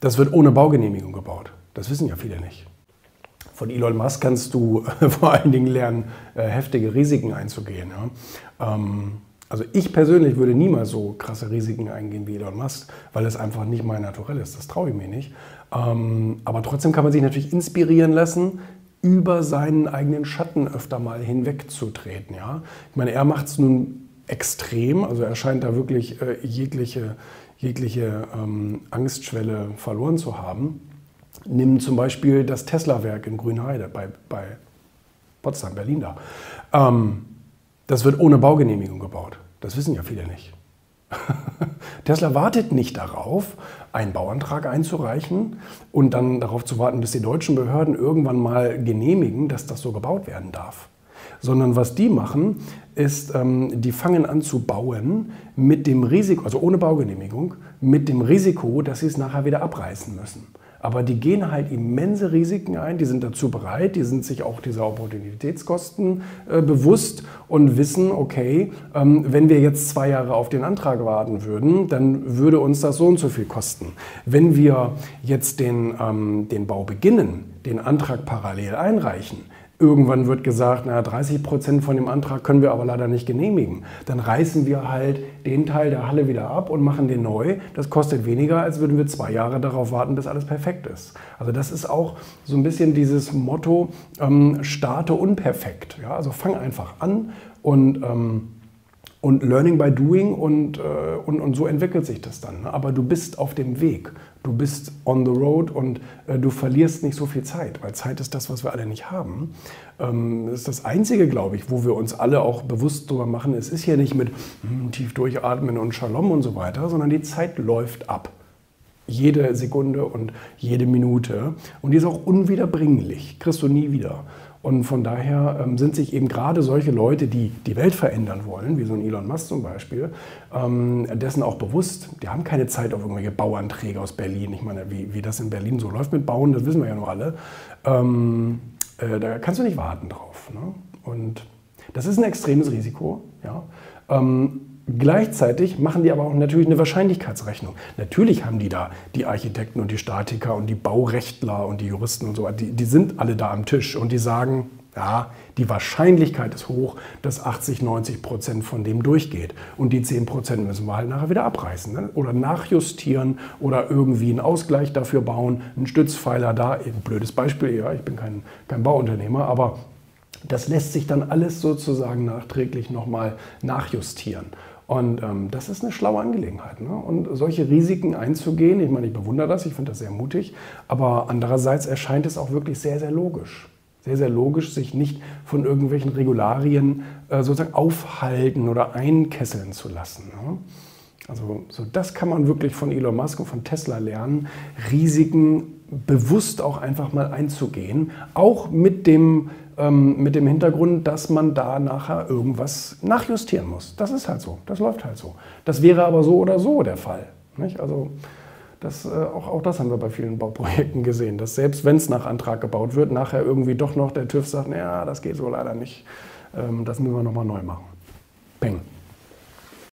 Das wird ohne Baugenehmigung gebaut. Das wissen ja viele nicht. Von Elon Musk kannst du vor allen Dingen lernen, äh, heftige Risiken einzugehen. Ähm, also ich persönlich würde niemals so krasse Risiken eingehen wie Elon Musk, weil es einfach nicht mein Naturell ist. Das traue ich mir nicht. Ähm, aber trotzdem kann man sich natürlich inspirieren lassen, über seinen eigenen Schatten öfter mal hinwegzutreten. Ich meine, er macht es nun extrem, also er scheint da wirklich äh, jegliche, jegliche ähm, Angstschwelle verloren zu haben. Nimm zum Beispiel das Tesla-Werk in Grünheide bei, bei Potsdam, Berlin da. Ähm, das wird ohne Baugenehmigung gebaut. Das wissen ja viele nicht. Tesla wartet nicht darauf, einen Bauantrag einzureichen und dann darauf zu warten, bis die deutschen Behörden irgendwann mal genehmigen, dass das so gebaut werden darf. Sondern was die machen, ist, ähm, die fangen an zu bauen mit dem Risiko, also ohne Baugenehmigung, mit dem Risiko, dass sie es nachher wieder abreißen müssen. Aber die gehen halt immense Risiken ein, die sind dazu bereit, die sind sich auch dieser Opportunitätskosten äh, bewusst und wissen, okay, ähm, wenn wir jetzt zwei Jahre auf den Antrag warten würden, dann würde uns das so und so viel kosten. Wenn wir jetzt den, ähm, den Bau beginnen, den Antrag parallel einreichen, Irgendwann wird gesagt, na, 30 Prozent von dem Antrag können wir aber leider nicht genehmigen. Dann reißen wir halt den Teil der Halle wieder ab und machen den neu. Das kostet weniger, als würden wir zwei Jahre darauf warten, bis alles perfekt ist. Also das ist auch so ein bisschen dieses Motto, ähm, starte unperfekt. Ja? Also fang einfach an und... Ähm, und Learning by Doing und, äh, und, und so entwickelt sich das dann. Ne? Aber du bist auf dem Weg, du bist on the road und äh, du verlierst nicht so viel Zeit, weil Zeit ist das, was wir alle nicht haben. Ähm, das ist das Einzige, glaube ich, wo wir uns alle auch bewusst darüber machen. Es ist hier nicht mit hm, tief durchatmen und Shalom und so weiter, sondern die Zeit läuft ab. Jede Sekunde und jede Minute. Und die ist auch unwiederbringlich. Kriegst du nie wieder. Und von daher ähm, sind sich eben gerade solche Leute, die die Welt verändern wollen, wie so ein Elon Musk zum Beispiel, ähm, dessen auch bewusst. Die haben keine Zeit auf irgendwelche Bauanträge aus Berlin. Ich meine, wie, wie das in Berlin so läuft mit Bauen, das wissen wir ja nur alle. Ähm, äh, da kannst du nicht warten drauf. Ne? Und das ist ein extremes Risiko. Ja? Ähm, Gleichzeitig machen die aber auch natürlich eine Wahrscheinlichkeitsrechnung. Natürlich haben die da die Architekten und die Statiker und die Baurechtler und die Juristen und so, die, die sind alle da am Tisch und die sagen, ja, die Wahrscheinlichkeit ist hoch, dass 80, 90 Prozent von dem durchgeht. Und die 10 Prozent müssen wir halt nachher wieder abreißen ne? oder nachjustieren oder irgendwie einen Ausgleich dafür bauen, einen Stützpfeiler da. Ein blödes Beispiel, ja, ich bin kein, kein Bauunternehmer, aber das lässt sich dann alles sozusagen nachträglich nochmal nachjustieren. Und ähm, das ist eine schlaue Angelegenheit. Ne? Und solche Risiken einzugehen, ich meine, ich bewundere das, ich finde das sehr mutig, aber andererseits erscheint es auch wirklich sehr, sehr logisch. Sehr, sehr logisch, sich nicht von irgendwelchen Regularien äh, sozusagen aufhalten oder einkesseln zu lassen. Ne? Also so das kann man wirklich von Elon Musk und von Tesla lernen, Risiken bewusst auch einfach mal einzugehen, auch mit dem ähm, mit dem Hintergrund, dass man da nachher irgendwas nachjustieren muss. Das ist halt so, das läuft halt so. Das wäre aber so oder so der Fall. Nicht? Also das, äh, auch, auch das haben wir bei vielen Bauprojekten gesehen, dass selbst wenn es nach Antrag gebaut wird, nachher irgendwie doch noch der TÜV sagt, ja, das geht so leider nicht, ähm, das müssen wir nochmal neu machen. Peng.